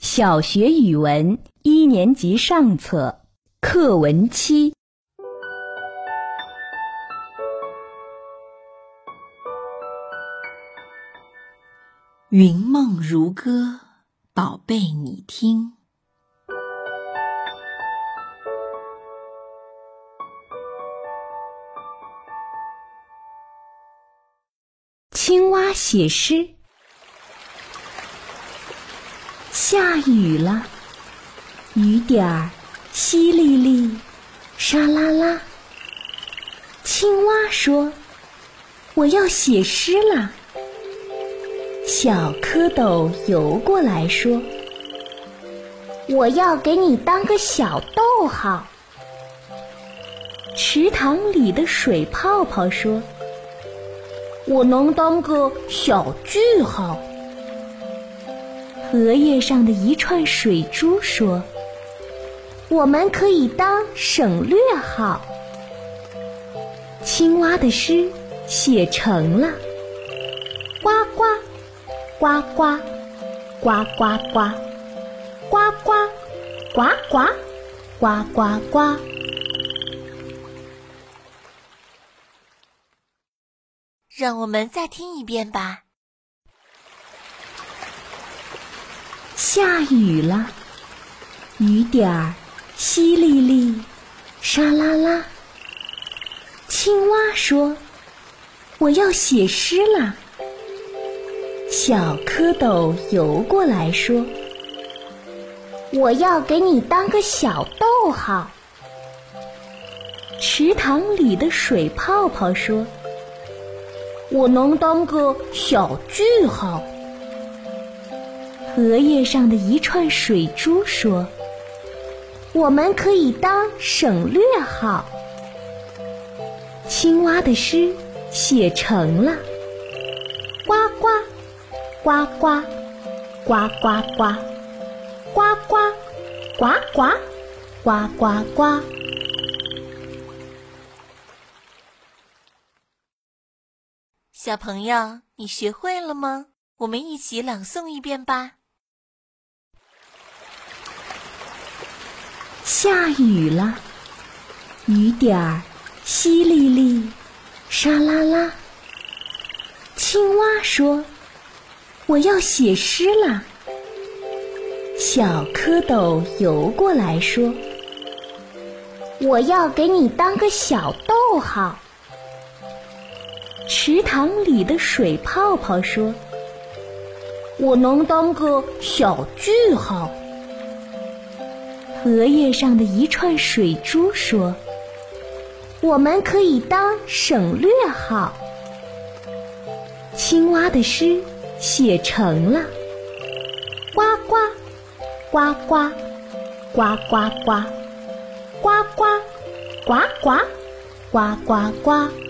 小学语文一年级上册课文七。云梦如歌，宝贝你听。青蛙写诗。下雨了，雨点儿淅沥沥，沙啦啦。青蛙说：“我要写诗了。”小蝌蚪游过来说：“我要给你当个小逗号。”池塘里的水泡泡说：“我能当个小句号。”荷叶上的一串水珠说：“我们可以当省略号。”青蛙的诗写成了，呱呱，呱呱，呱呱呱，呱呱，呱呱，呱呱呱。让我们再听一遍吧。下雨了，雨点儿淅沥沥，沙啦啦。青蛙说：“我要写诗啦。”小蝌蚪游过来说：“我要给你当个小逗号。”池塘里的水泡泡说：“我能当个小句号。”荷叶上的一串水珠说：“我们可以当省略号。”青蛙的诗写成了，呱呱，呱呱，呱呱呱，呱呱，呱呱，呱呱呱。小朋友，你学会了吗？我们一起朗诵一遍吧。下雨了，雨点儿淅沥沥，沙啦啦。青蛙说：“我要写诗啦。”小蝌蚪游过来说：“我要给你当个小逗号。”池塘里的水泡泡说：“我能当个小句号。”荷叶上的一串水珠说：“我们可以当省略号。”青蛙的诗写成了，呱呱，呱呱，呱呱呱，呱呱，呱呱，呱呱呱。